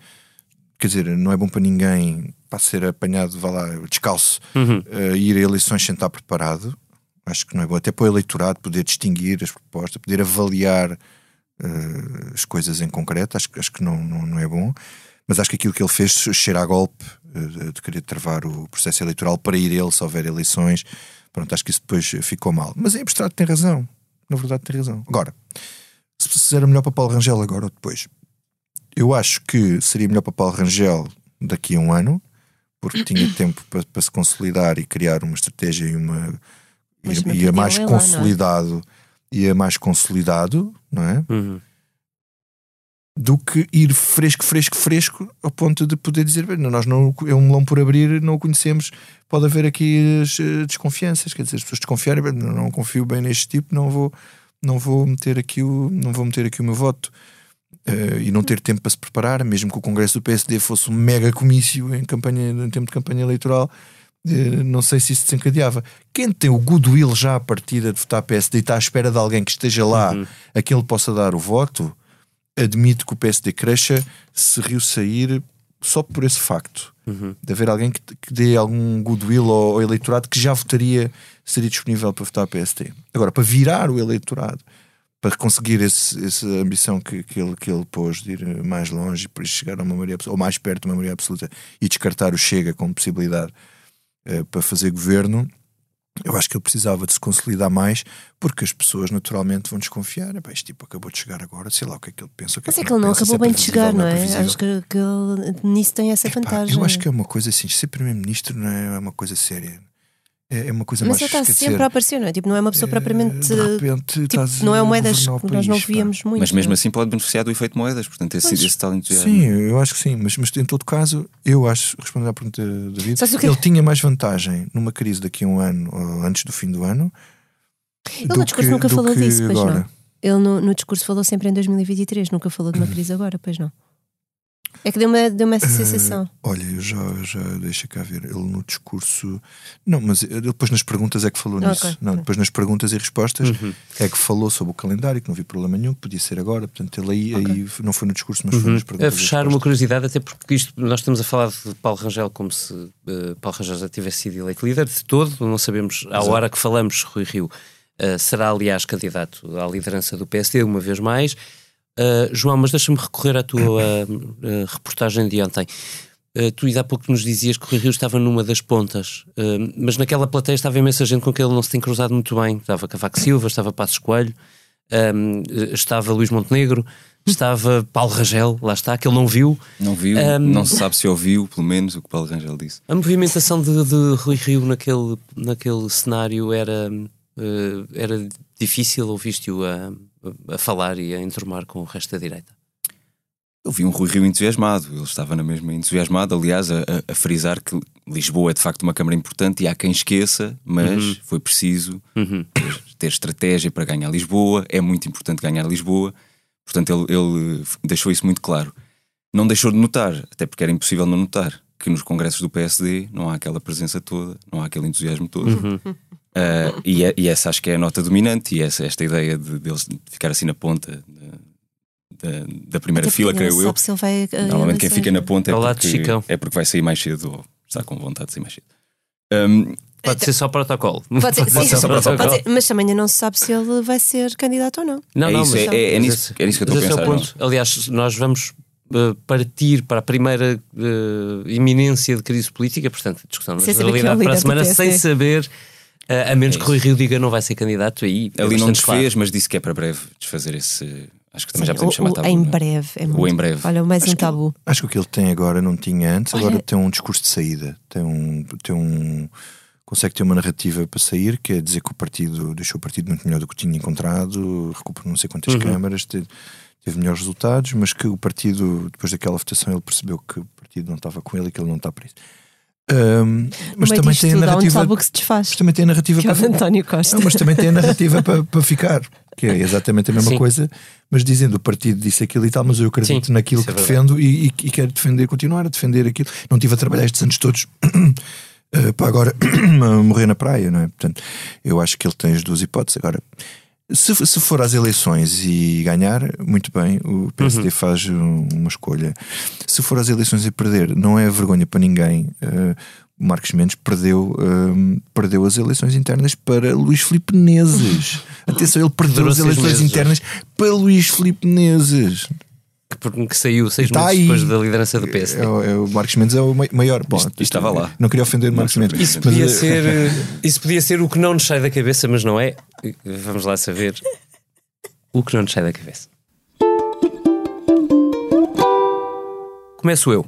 quer dizer, não é bom para ninguém para ser apanhado, vá lá, descalço, Uhum. eh, ir a eleições sem estar preparado. Acho que não é bom. Até para o eleitorado poder distinguir as propostas, poder avaliar eh, as coisas em concreto. Acho, que- acho que não, não, não é bom. Mas acho que aquilo que ele fez cheira a golpe eh, de querer travar o processo eleitoral para ir ele se houver eleições. Pronto, acho que isso depois ficou mal. Mas em abstrato tem razão. Na verdade tem razão. Agora, se era melhor para Paulo Rangel agora ou depois, eu acho que seria melhor para Paulo Rangel daqui a um ano, porque tinha tempo para, para se consolidar e criar uma estratégia e uma Mas e, não e a mais é? consolidado e a mais consolidado, não é? Uhum. Do que ir fresco, fresco, fresco, ao ponto de poder dizer, "Bem, nós não é um melão por abrir, não o conhecemos, pode haver aqui as eh, desconfianças, quer dizer, as pessoas desconfiarem, "Bem, não, não confio bem neste tipo, não vou, não vou meter aqui o, não vou meter aqui o meu voto. Eh, e não ter tempo para se preparar, mesmo que o Congresso do PSD fosse um mega comício em, campanha, em tempo de campanha eleitoral, não sei se isso desencadeava. Quem tem o goodwill já à partida de votar PSD e está à espera de alguém que esteja lá a que ele possa dar o voto, admite que o PSD cresça se Rio sair só por esse facto. De haver alguém que, que dê algum goodwill ao, ao eleitorado que já votaria, seria disponível para votar PSD. Agora, para virar o eleitorado, para conseguir esse, essa ambição que, que, ele, que ele pôs de ir mais longe, para chegar a uma maioria absoluta, ou mais perto de uma maioria absoluta e descartar o Chega como possibilidade eh, para fazer governo, eu acho que ele precisava de se consolidar mais, porque as pessoas naturalmente vão desconfiar. "Epá, Este tipo acabou de chegar agora, sei lá o que é que ele pensa. o que Mas é que que ele não pensa, se acabou bem de chegar, não é? previsível." Acho que, que ele nisso tem essa Epá, vantagem. eu acho que é uma coisa assim, ser primeiro-ministro não é uma coisa séria. É, é uma coisa Mas mais. ele está sempre dizer, a aparecer, não é? Tipo, não é uma pessoa propriamente. de repente tipo, estás não é moedas que nós não pá. víamos muito. Mas mesmo não é? assim pode beneficiar do efeito moedas, portanto, esse, Pois. esse tal entusiasmo. Sim, eu acho que sim, mas, mas em todo caso, eu acho, respondendo à pergunta da David, que- ele tinha mais vantagem numa crise daqui a um ano, ou antes do fim do ano. Ele no discurso nunca do falou que disso, pois agora. não. Ele no, no discurso falou sempre em 2023, nunca falou de uma crise agora, pois não. É que deu-me deu essa sensação. Eh, olha, eu já, já deixa cá ver. Ele no discurso. Não, mas depois nas perguntas é que falou Ok, nisso. Não, depois nas perguntas e respostas é que falou sobre o calendário, que não vi problema nenhum, que podia ser agora. Portanto, ele aí, aí não foi no discurso, mas foi nas perguntas. A e fechar uma curiosidade, até porque isto, nós estamos a falar de Paulo Rangel como se eh, Paulo Rangel já tivesse sido eleito líder de todo, não sabemos, à hora que falamos, Rui Rio eh, será aliás candidato à liderança do PSD uma vez mais. Eh, João, mas deixa-me recorrer à tua eh, reportagem de ontem. Eh, tu ainda há pouco nos dizias que o Rui Rio estava numa das pontas, mas naquela plateia estava imensa gente com quem ele não se tem cruzado muito bem. Estava Cavaco Silva, estava Passos Coelho, um, estava Luís Montenegro, estava Paulo Rangel, lá está, que ele não viu. Não viu, Um, não se sabe se ouviu, pelo menos, o que Paulo Rangel disse. A movimentação de, de Rui Rio naquele, naquele cenário era, era difícil, ouviste-o a, a falar e a enturmar com o resto da direita? Eu vi um Rui Rio entusiasmado, ele estava na mesma entusiasmado, aliás, a, a- frisar que Lisboa é de facto uma Câmara importante e há quem esqueça, mas foi preciso Uhum. ter estratégia para ganhar Lisboa, é muito importante ganhar Lisboa. Portanto, ele, ele deixou isso muito claro. Não deixou de notar, até porque era impossível não notar, que nos congressos do PSD não há aquela presença toda, não há aquele entusiasmo todo. Uh, e, é- e essa acho que é a nota dominante, e essa, esta ideia de, deles ficar assim na ponta da, da- da primeira Até fila, creio eu. se ele vai, eh, Normalmente quem fica na é? ponta é de porque, é porque vai sair mais cedo ou está com vontade de sair mais cedo. Um, Pode ser só protocolo. Pode ser, sim, ser só protocolo. pode ser, mas também ainda não se sabe se ele vai ser candidato ou não. Não, É não, isso, mas, é- é- é nisso- é nisso que eu estou a é pensar, ponto. Aliás, nós vamos uh, partir para a primeira uh, iminência de crise política, portanto, a discussão quem é o realidade para a semana, sem saber, a menos É que Rui Rio diga não vai ser candidato, aí é ali não bastante desfez, claro. mas disse que é para breve desfazer esse. Acho que também já Sim, podemos o- chamar o tabu. em não é? breve. É muito, em breve. Olha, mais Acho um que- tabu. Acho que o que ele tem agora não tinha antes, Olha- agora tem um discurso de saída, tem um, tem um consegue ter uma narrativa para sair, que é dizer que o partido deixou o partido muito melhor do que tinha encontrado, recuperou não sei quantas câmaras, te- teve melhores resultados, mas que o partido, depois daquela votação, ele percebeu que o partido não estava com ele e que ele não está para isso. Ahm, mas também tem a um narrativa. que se desfaz. Mas também tem a narrativa Que é o para António Costa. não, mas também tem a narrativa para, para ficar, que é exatamente a mesma Sim. coisa, mas dizendo o partido disse aquilo e tal, mas eu acredito Sim, naquilo isso que é defendo e, e, e quero defender, continuar a defender aquilo. Não tive a trabalhar estes anos todos eh, para agora morrer na praia, não é? Portanto, eu acho que ele tem as duas hipóteses. Agora, se, se for às eleições e ganhar, muito bem, o PSD Uhum. faz um- uma escolha. Se for às eleições e perder, não é vergonha para ninguém. o Marcos Mendes perdeu, eh, perdeu as eleições internas para Luís Filipe Menezes. Atenção, ele perdeu as eleições meses. internas para Luís Filipe Menezes. Que, saiu seis Está meses aí. depois da liderança do PSD. É, o- é o Marcos Mendes é o mai- maior. Bom, Isto- isto estava lá. Não queria ofender o Marcos Mendes. Isso mas, podia, eh, ser, isso podia ser o que não nos sai da cabeça, mas não é. Vamos lá saber o que não nos sai da cabeça. Começo eu.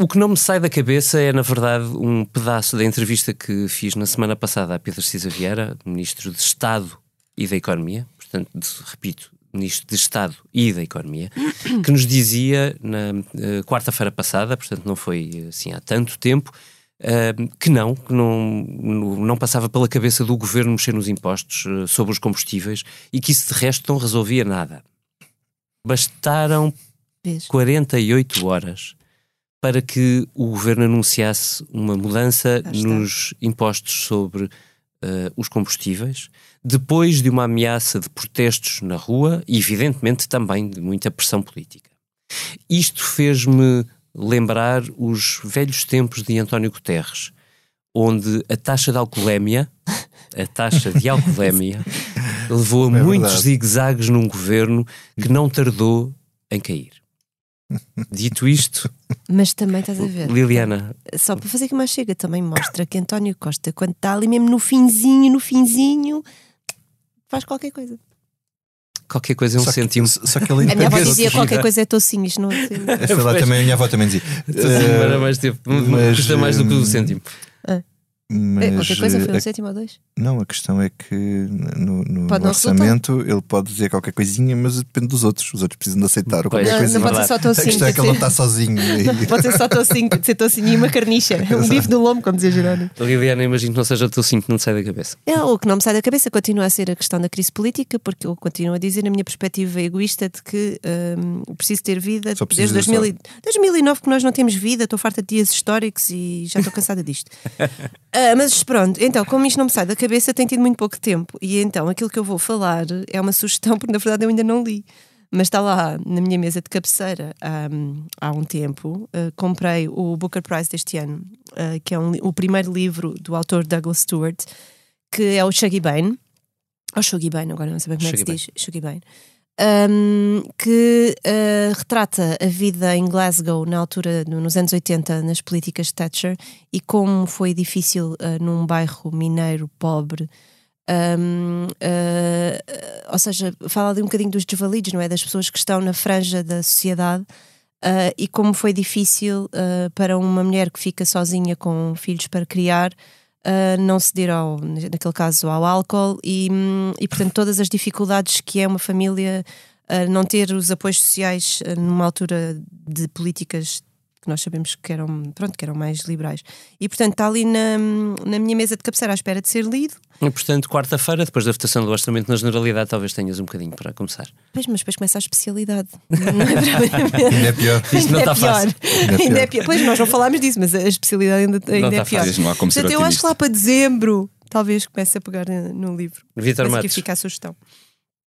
O que não me sai da cabeça é, na verdade, um pedaço da entrevista que fiz na semana passada a Pedro Cisa Vieira, Ministro de Estado e da Economia, portanto, repito, Ministro de Estado e da Economia, que nos dizia na eh, quarta-feira passada, portanto, não foi eh, assim há tanto tempo, eh, que não, que não, não passava pela cabeça do governo mexer nos impostos eh, sobre os combustíveis e que isso de resto não resolvia nada. Bastaram Vês? 48 horas para que o governo anunciasse uma mudança nos impostos sobre eh, os combustíveis, depois de uma ameaça de protestos na rua e, evidentemente, também de muita pressão política. Isto fez-me lembrar os velhos tempos de António Guterres, onde a taxa de alcoolemia, a taxa de alcoolemia, levou a É muitos zigue-zagues num governo que não tardou em cair. Dito isto, Mas também estás a ver. Liliana, Só para fazer que mais chega, também mostra que António Costa, quando está ali mesmo no finzinho, no finzinho, faz qualquer coisa. qualquer coisa é um só que-. Só que ele A minha avó dizia qualquer coisa é tocinho, isto não Essa lá Pois. também, a minha avó também dizia. Eh, mais tempo, mas, custa mais do que o hum, cêntimo. Mas, É, qualquer coisa foi eh, um sétimo ou dois. Não, a questão é que no, no não orçamento ele pode dizer qualquer coisinha, mas depende dos outros. Os outros precisam de aceitar ou Pois. qualquer Não, coisa. não pode ser só A tocinho. questão é que ele não está sozinho. Não, pode ser só tocinho, pode ser tocinho e uma carnicha. Um bife no lombo, como dizia Jerónimo. Liliana, imagino que não seja o teu cinto que não te sai da cabeça. É, o que não me sai da cabeça continua a ser a questão da crise política, porque eu continuo a dizer, na minha perspectiva egoísta, de que hum, preciso ter vida Só desde precisas 2000 e- 2009 que nós não temos vida, estou farta de dias históricos e já estou cansada disto. Ah, mas pronto, então, como isto não me sai da cabeça, tem tido muito pouco tempo. E então, aquilo que eu vou falar é uma sugestão, porque na verdade eu ainda não li. Mas está lá na minha mesa de cabeceira hum, há um tempo. Ah, comprei o Booker Prize deste ano, ah, que é um o primeiro livro do autor Douglas Stewart, que é o Shuggy Bane. Ou Shuggy Bane, agora não sei bem como é que se diz. Shuggy Bane. Um, que ah, retrata a vida em Glasgow na altura, no- nos anos 80, nas políticas de Thatcher e como foi difícil ah, num bairro mineiro pobre. Um, ah, ah, ou seja, fala ali um bocadinho dos desvalidos, não é? Das pessoas que estão na franja da sociedade e como foi difícil para uma mulher que fica sozinha com filhos para criar não ceder ao, naquele caso ao álcool e, e portanto todas as dificuldades que é uma família ah, não ter os apoios sociais ah, numa altura de políticas que nós sabemos que eram, pronto, que eram mais liberais. E portanto está ali na, na minha mesa de cabeceira à espera de ser lido. E, portanto, quarta-feira, depois da votação do orçamento na generalidade, talvez tenhas um bocadinho para começar. Pois, mas depois começa a especialidade. Não é Ainda é pior. Isto não Ainda é está fácil. pior. Ainda é Ainda é pior. Pois nós não falámos disso, mas a especialidade ainda, ainda está é pior. fácil. Não há como ser Portanto, eu acho que lá para dezembro talvez comece a pegar no livro. Vitor Matos. fica a sugestão.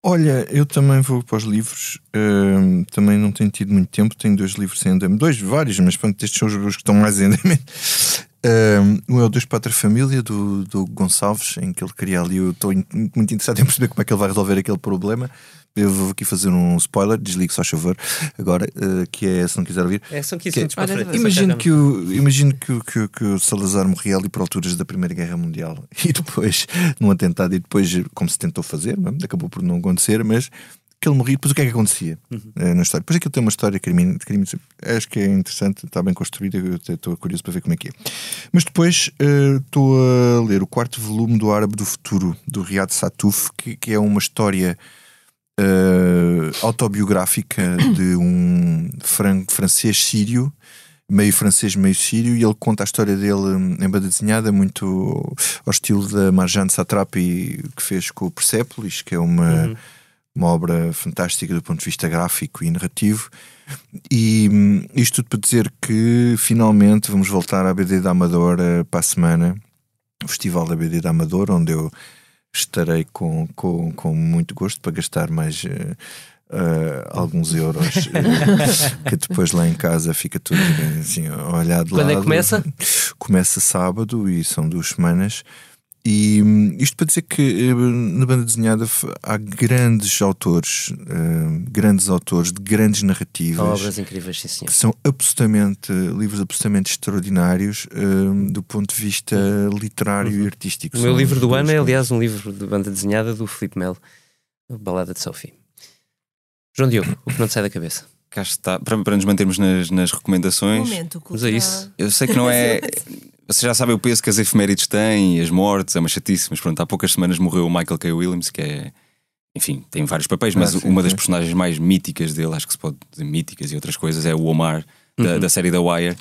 Olha, eu também vou para os livros. hum, também não tenho tido muito tempo. Tenho dois livros em andamento. Dois, vários, mas pronto, estes são os que estão mais em andamento. Um é o Dois Pátria Família, do, do Gonçalves, em que ele cria ali. Eu estou in- muito interessado em perceber como é que ele vai resolver aquele problema. Eu vou aqui fazer um spoiler, desligue só a favor, agora, eh, que é, se não quiser ouvir. É, são 15 Que- minutos para frente. Imagino que, o, imagino que, o- que, o- que o Salazar morria ali por alturas da Primeira Guerra Mundial e depois, num atentado, e depois, como se tentou fazer, é? acabou por não acontecer, mas que ele morria, depois o que é que acontecia eh, na história? Depois aquilo tem uma história de crime, de crime acho que é interessante, está bem construída, eu até estou curioso para ver como é que é. Mas depois eh, estou a ler o quarto volume do Árabe do Futuro, do Riyad Satuf, que, que é uma história eh, autobiográfica de um fran francês sírio, meio francês, meio sírio, e ele conta a história dele hum, em banda desenhada, muito ao estilo da Marjane Satrapi, que fez com o Persepolis, que é uma, uma obra fantástica do ponto de vista gráfico e narrativo. E hum, isto tudo para dizer que finalmente vamos voltar à BD da Amadora para a semana, o Festival da BD da Amadora, onde eu estarei com, com, com muito gosto para gastar mais eh, eh, alguns euros eh, que depois lá em casa fica tudo assim, olhar de Quando é que lado. começa? Começa sábado e são duas semanas. E hum, isto para dizer que eh, na banda desenhada há grandes autores, eh, grandes autores de grandes narrativas Obras incríveis, sim, senhor. que são absolutamente livros absolutamente extraordinários eh, do ponto de vista literário e artístico. Uhum. O meu livro do ano é, aliás, um livro de banda desenhada do Filipe Melo, Balada de Sophie. João Diogo, o que não te sai da cabeça? Cá está, para, para nos mantermos nas, nas recomendações. Momento Mas é isso. Eu sei que não é. Vocês já sabem o peso que as efemérides têm e as mortes, é uma chatice, mas pronto, há poucas semanas morreu o Michael K. Williams, que é. Enfim, tem vários papéis, mas Ah, sim, uma das sim. personagens mais míticas dele, acho que se pode dizer míticas e outras coisas, é o Omar, da, Uhum. da série The Wire,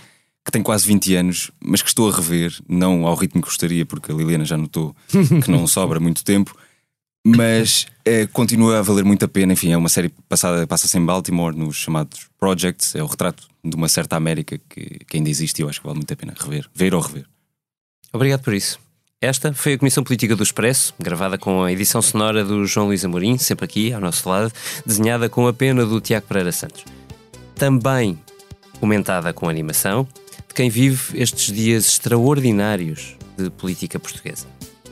que tem quase 20 anos, mas que estou a rever, não ao ritmo que gostaria, porque a Liliana já notou que não sobra muito tempo, mas eh, continua a valer muito a pena. Enfim, é uma série passada, passa-se em Baltimore, nos chamados Projects, é o retrato de uma certa América que, que ainda existe e eu acho que vale muito a pena rever, ver ou rever. Obrigado por isso. Esta foi a Comissão Política do Expresso, gravada com a edição sonora do João Luís Amorim, sempre aqui ao nosso lado, desenhada com a pena do Tiago Pereira Santos. Também comentada com animação de quem vive estes dias extraordinários de política portuguesa.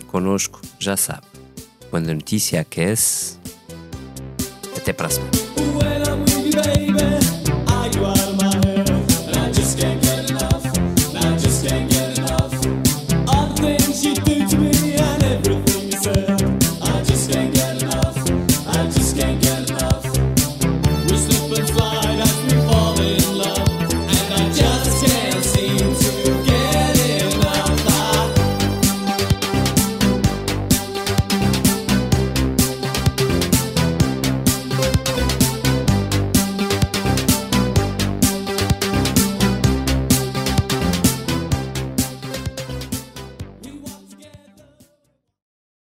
Conosco, já sabe, quando a notícia aquece. Até para a semana.